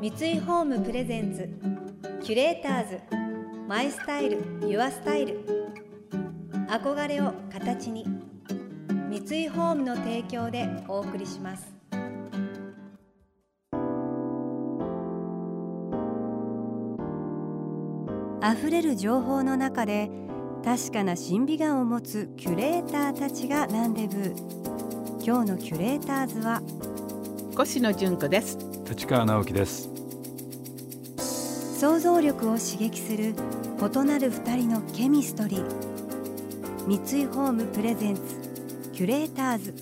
三井ホームプレゼンツキュレーターズマイスタイルユアスタイル。憧れを形に三井ホームの提供でお送りします。溢れる情報の中で確かな審美眼を持つキュレーターたちがランデブー今日のキュレーターズは越野純子です。立川直樹です想像力を刺激する異なる二人のケミストリー。三井ホームプレゼンツキュレーターズ。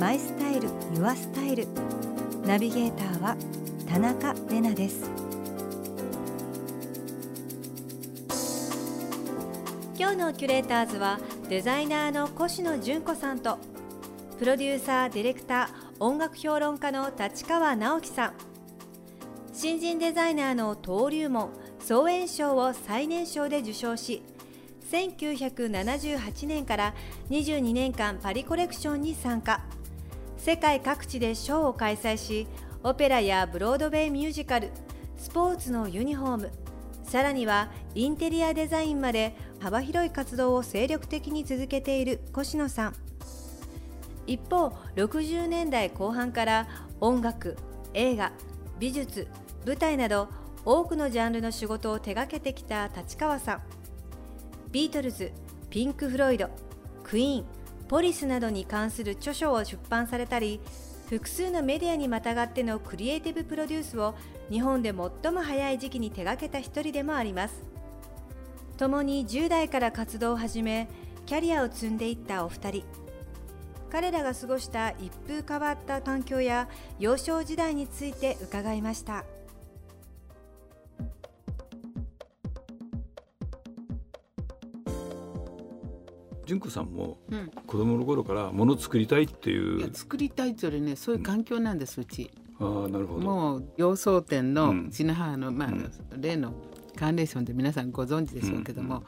マイスタイルユアスタイル。ナビゲーターは田中れなです。今日のキュレーターズはデザイナーの越野純子さんとプロデューサーディレクター音楽評論家の立川直樹さん。新人デザイナーの登竜門総演賞を最年少で受賞し1978年から22年間パリコレクションに参加。世界各地でショーを開催しオペラやブロードウェイミュージカルスポーツのユニフォームさらにはインテリアデザインまで幅広い活動を精力的に続けている越野さん。一方60年代後半から音楽映画美術舞台など多くのジャンルの仕事を手掛けてきた立川さん。ビートルズピンク・フロイドクイーンポリスなどに関する著書を出版されたり複数のメディアにまたがってのクリエイティブプロデュースを日本で最も早い時期に手掛けた一人でもあります。共に10代から活動を始めキャリアを積んでいったお二人。彼らが過ごした一風変わった環境や幼少時代について伺いました。純子さんも子供の頃からもの作りたいっていう、いや作りたいっていうよりねそういう環境なんです、うち。ああなるほど。もう洋装店のうん。うちの母の、まあうん。例のカーネーションで皆さんご存知でしょうけども、うん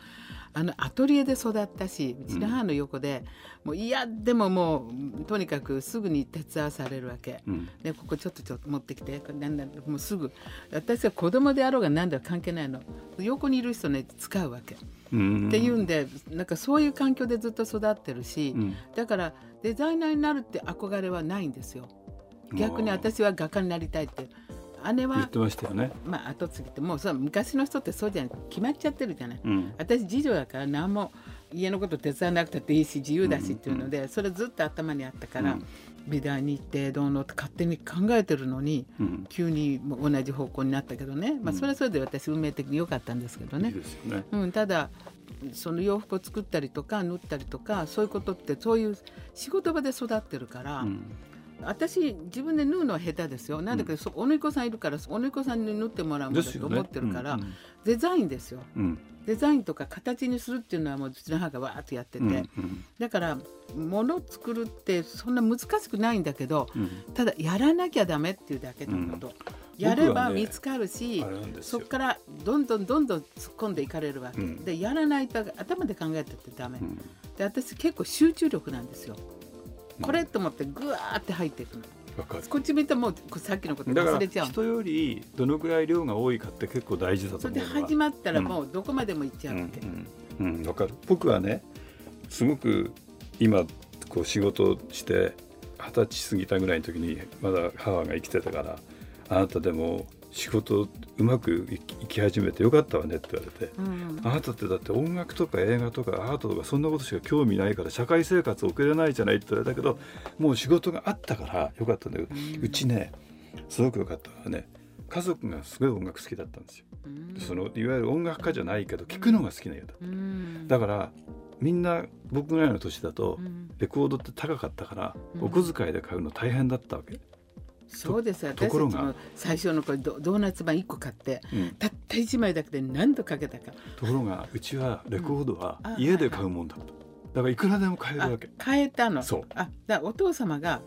あのアトリエで育ったしうちの母の横で、もう嫌でももうとにかくすぐに手伝わされるわけ。うん。でここちょっとちょっと持ってきてこれなんだもうすぐ私は子供であろうが何だか関係ないの。横にいる人ね使うわけ、うん。っていうんでなんかそういう環境でずっと育ってるし、うん。だからデザイナーになるって憧れはないんですよ。逆に私は画家になりたいって姉は言ってましたよね、まあ後継ぎってもうそう昔の人ってそうじゃない決まっちゃってるじゃない。うん。私次女だから何も家のこと手伝わなくたっていいし自由だしっていうので、それずっと頭にあったから、うん。美大に行ってどうのって勝手に考えてるのにうん。急に同じ方向になったけどね、まあ、うん。それはそれで私運命的に良かったんですけどね。いい。ね。うん、ただその洋服を作ったりとか縫ったりとかそういうことってそういう仕事場で育ってるから、うん私自分で縫うのは下手ですよ。なんだけど、そお縫い子さんいるからお縫い子さんに縫ってもらうものだと思ってるから、うんデザインですよ。うん。デザインとか形にするっていうのはもううちの母がわーっとやってて、うんうん。だから物を作るってそんな難しくないんだけどうん。ただやらなきゃダメっていうだけのこと、うん。やれば見つかるし、あれなんですよ。そこからどんどんどんどん突っ込んでいかれるわけ、うん。でやらないと頭で考えてってダメ、うん。で私結構集中力なんですよこれと思ってぐわーって入っていくの。こっち見てもうさっきのこと忘れちゃう人よりどのくらい量が多いかって結構大事だとそれで思うのは始まったらもうどこまでも行っちゃうわけ、うんうんうんわかる。僕はねすごく今こう仕事をして二十歳過ぎたぐらいの時にまだ母が生きてたからあなたでも仕事うまくいき始めてよかったわねって言われて。うんあなたってだって音楽とか映画とかアートとかそんなことしか興味ないから社会生活送れないじゃないって言われたけどもう仕事があったからよかったんだけど、うんうちねすごくよかったのはね家族がすごい音楽好きだったんですよ。うんそのいわゆる音楽家じゃないけど聴くのが好きな家だ。うんだからみんな僕ぐらいの年だとうんレコードって高かったからうんお小遣いで買うの大変だったわけ。そうです。と私たちも最初の頃ドドーナツ版1個買ってうん。たった1枚だけで何度かけたか。ところがうちはレコードは家で買うもんだった。だからいくらでも買えるあわけ。変えたの。そう。あだお父様が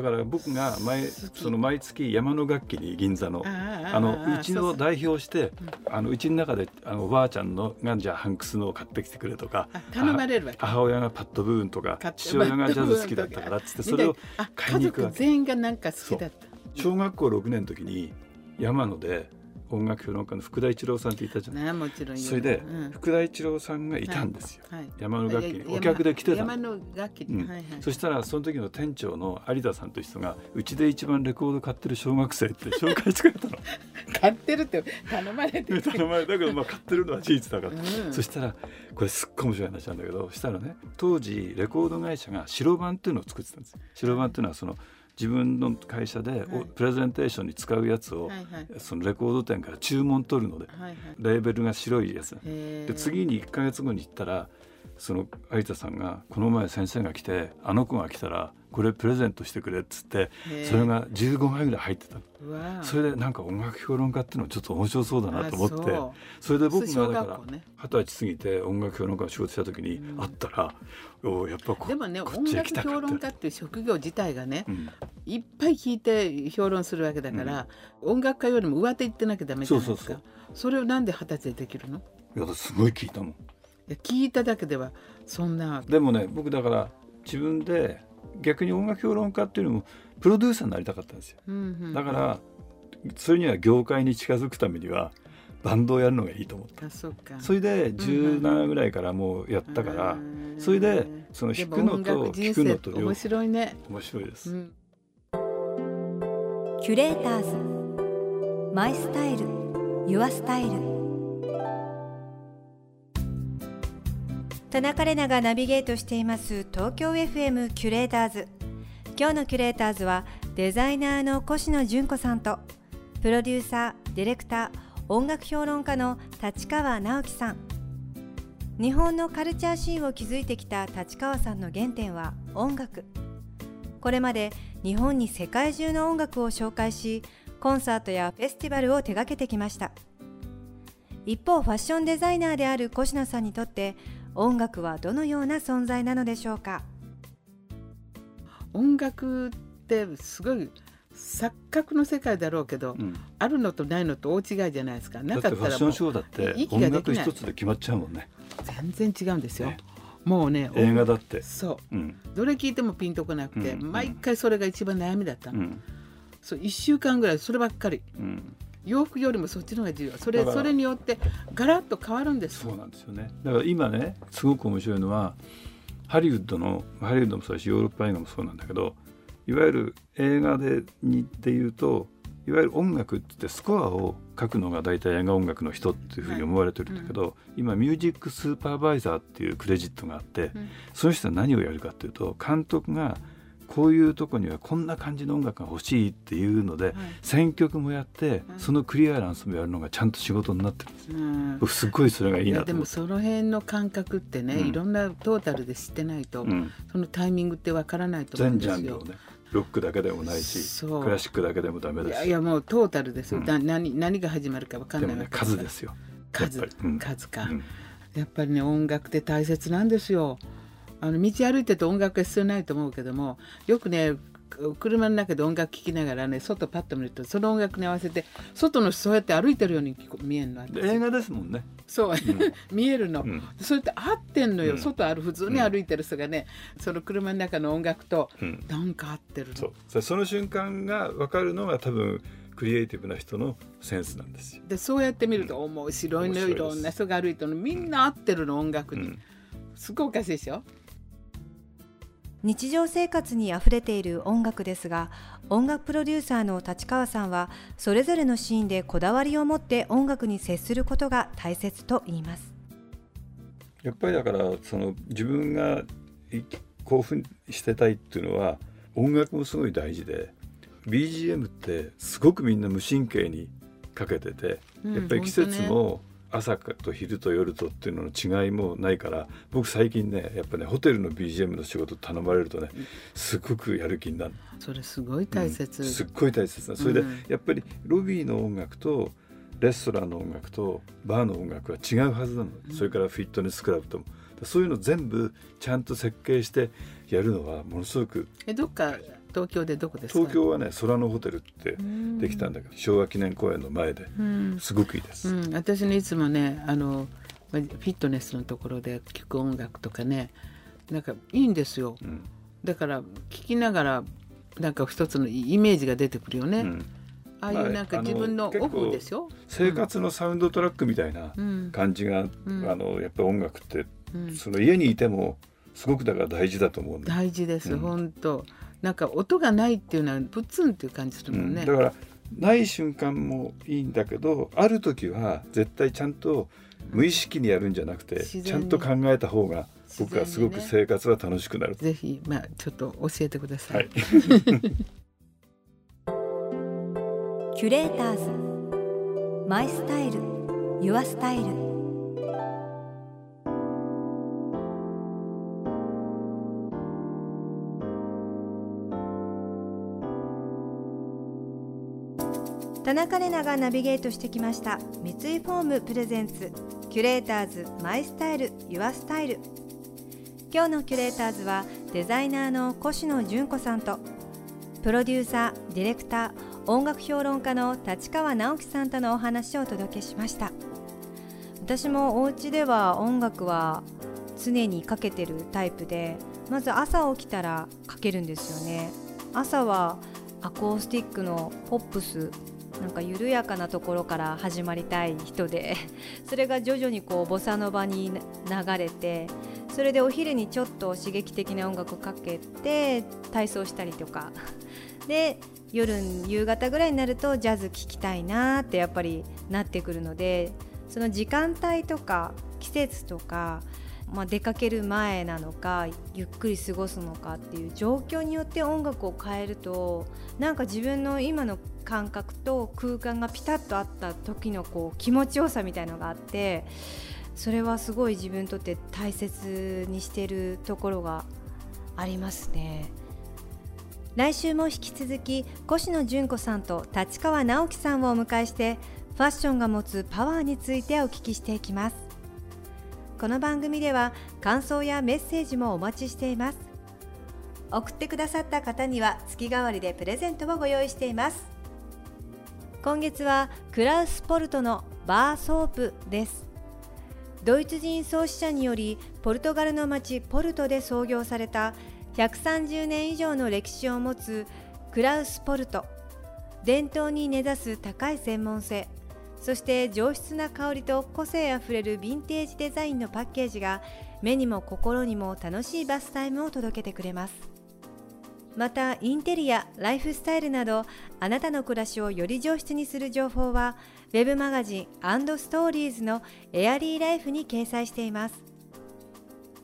だから僕が毎その毎月山の楽器に銀座のああのうちの代表してあのうちの中であのおばあちゃんのがじゃあハンクスのを買ってきてくれとかあ頼まれるわけ。母親がパッドブーンとか父親がジャズ好きだったからっつってそれをあ買いに行くわけ。家族全員がなんか好きだった。小学校6年の時に山野で音楽評論家の福田一郎さんっていたじゃない、ねもちろん。言うそれで、うん。福田一郎さんがいたんですよ、はい。山の楽器お客で来てた山のの楽器うん。はいはい。そしたらその時の店長の有田さんという人がうちで一番レコード買ってる小学生って紹介してくれたの。買ってるって頼まれてで頼まれたけど、まあ、買ってるのは事実だから、うん。そしたらこれすっごい面白い話なんだけどしたらね当時レコード会社が白板っていうのを作ってたんです。白板っていうのはその自分の会社でプレゼンテーションに使うやつを、そのレコード店から注文取るのでレーベルが白いやつ。で次に1か月後に行ったらその有田さんが「この前先生が来てあの子が来たらこれプレゼントしてくれ」っつってそれが15枚ぐらい入ってた。それでなんか音楽評論家っていうのはちょっと面白そうだなと思ってあそれで僕小がだから二十歳過ぎて音楽評論家の仕事した時にうん。会ったらおやっぱこでもね音楽評論家っていう職業自体がねうん。いっぱい聞いて評論するわけだから、音楽家よりも上手いってなきゃダメじゃないですか。それをなんで二十歳でできるの？いやすごい聞いたもんいや聞いただけではそんなでもね僕だから自分で逆に音楽評論家っていうのもプロデューサーになりたかったんですよ。うんうんだからそれには業界に近づくためにはバンドをやるのがいいと思った。あそっか。それで17ぐらいからもうやったからそれでその弾くのとでも音楽人聞くのと面白いね、面白いです、うん、キュレーターズ。 My Style。Your Style 田中麗奈がナビゲートしています東京 FM キュレーターズ。今日のキュレーターズはデザイナーのコシノジュンコさんとプロデューサーディレクター音楽評論家の立川直樹さん。日本のカルチャーシーンを築いてきた立川さんの原点は音楽。これまで日本に世界中の音楽を紹介しコンサートやフェスティバルを手掛けてきました。一方ファッションデザイナーである越野さんにとって音楽はどのような存在なのでしょうか？音楽ってすごい錯覚の世界だろうけど、うん。あるのとないのと大違いじゃないですか。だなかってファッショったらもうンショーだって息音楽一つで決まっちゃうもんね。全然違うんですよ、ね。もうね映画だって。そう。うん。どれ聞いてもピンとこなくて、うん。毎回それが一番悩みだったの、うん。そう1週間ぐらいそればっかり。うん洋服よりもそっちの方が重要それそれによってガラッと変わるんです。そうなんですよね。だから今ねすごく面白いのはハリウッドのハリウッドもそうだしヨーロッパ映画もそうなんだけどいわゆる映画でにっていうといわゆる音楽って言ってスコアを書くのが大体映画音楽の人っていうふうに思われてるんだけど、今ミュージックスーパーバイザーっていうクレジットがあって、うん。その人は何をやるかっていうと監督がこういうとこにはこんな感じの音楽が欲しいっていうので、はい。選曲もやってうん。そのクリアランスもやるのがちゃんと仕事になってる。ん。ですようん僕すっごいそれがいいいなでもその辺の感覚ってね、うん。いろんなトータルで知ってないと、うん。そのタイミングってわからないと思うん全ですよ。ジャンルを。ねロックだけでもないしクラシックだけでもダメだし。いやいやもうトータルですよ、うん。な何何が始まるかわかんないわけから。数ですよ。数。うん。数か、うん。やっぱりね音楽って大切なんですよあの道歩いてて音楽は必要ないと思うけどもよくねく車の中で音楽聴きながらね外パッと見るとその音楽に合わせて外の人そうやって歩いてるように見えるの映画ですもんね、そう、ん。見えるの、うん。そうやって合ってんのよ、うん。外歩普通に歩いてる人がね、その車の中の音楽とうん、なんか合ってるの。そう。そその瞬間が分かるのが多分クリエイティブな人のセンスなんですよ。でそうやって見ると面白いのいろんな人が歩いてるの。みんな合ってるの音楽に、うん。すごいおかしいでしょ日常生活にあふれている音楽ですが音楽プロデューサーの立川さんはそれぞれのシーンでこだわりを持って音楽に接することが大切と言います。やっぱりだからその自分がい興奮してたいっていうのは音楽もすごい大事で BGM ってすごくみんな無神経にかけてて、うんやっぱり季節も朝と昼と夜とっていうのの違いもないから僕最近ねやっぱねホテルの BGM の仕事頼まれるとねすごくやる気になる。それすごい大切、うん。すっごい大切なそれで、うんやっぱりロビーの音楽とレストランの音楽とバーの音楽は違うはずなの、それからフィットネスクラブとも。そういうの全部ちゃんと設計してやるのはものすごくえどっか東京でどこですか？東京はね空のホテルってうん。できたんだけど昭和記念公園の前でうん、すごくいいです、うん、私ねいつもねあのまフィットネスのところで聴く音楽とかねなんかいいんですよ。うん。だから聴きながらなんか一つのイメージが出てくるよね、うん。ああいうなんか自分のオフでしょ？生活のサウンドトラックみたいな感じが、うん、あのやっぱり音楽って、うん、その家にいてもすごくだから大事だと思う大事です、うん、本当なんか音がないっていうのはプツンっていう感じするもんね、だからない瞬間もいいんだけどある時は絶対ちゃんと無意識にやるんじゃなくて、ちゃんと考えた方が僕はすごく生活は楽しくなる。ね、ぜひまあちょっと教えてください。はい、キュレーターズ。 My Style。Your Style 田中麗奈がナビゲートしてきました。三井ホーム presents。キュレーターズ My Style Your Style。今日のキュレーターズはデザイナーのコシノジュンコさんとプロデューサーディレクター音楽評論家の立川直樹さんとのお話をお届けしました。私もお家では音楽は常にかけてるタイプでまず朝起きたらかけるんですよね。朝はアコースティックのポップスなんか緩やかなところから始まりたい人で それが徐々にこうボサノバに流れてそれでお昼にちょっと刺激的な音楽かけて体操したりとか。で夜夕方ぐらいになるとジャズ聴きたいなってやっぱりなってくるのでその時間帯とか季節とかまあ、出かける前なのかゆっくり過ごすのかっていう状況によって音楽を変えるとなんか自分の今の感覚と空間がピタッとあった時のこう気持ちよさみたいのがあってそれはすごい自分にとって大切にしてるところがありますね。来週も引き続き越野純子さんと立川直樹さんをお迎えしてファッションが持つパワーについてお聞きしていきます。この番組では感想やメッセージもお待ちしています。送ってくださった方には月替わりでプレゼントをご用意しています。今月はクラウスポルトのバーソープです。ドイツ人創始者によりポルトガルの町ポルトで創業された130年以上の歴史を持つクラウスポルト。伝統に根ざす高い専門性。そして上質な香りと個性あふれるヴィンテージデザインのパッケージが目にも心にも楽しいバスタイムを届けてくれます。またインテリアライフスタイルなどあなたの暮らしをより上質にする情報は web マガジンストーリーズのエアリーライフに掲載しています。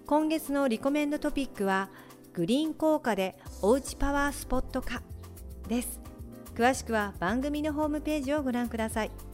今月のリコメンドトピックはグリーン効果でおうちパワースポット化です。詳しくは番組のホームページをご覧ください。